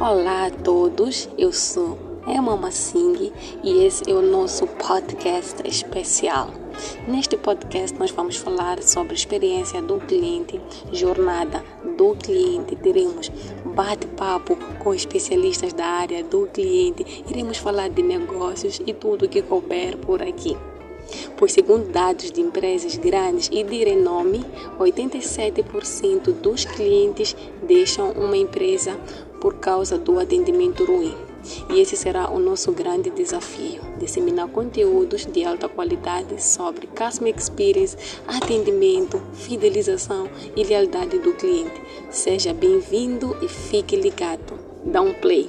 Olá a todos, eu sou Emma Massing e esse é o nosso podcast especial. Neste podcast nós vamos falar sobre experiência do cliente, jornada do cliente, teremos bate-papo com especialistas da área do cliente, iremos falar de negócios e tudo que couber por aqui pois, segundo dados de empresas grandes e de renome, 87% dos clientes deixam uma empresa por causa do atendimento ruim. E esse será o nosso grande desafio: disseminar conteúdos de alta qualidade sobre Customer Experience, atendimento, fidelização e lealdade do cliente. Seja bem-vindo e fique ligado. Dá um play.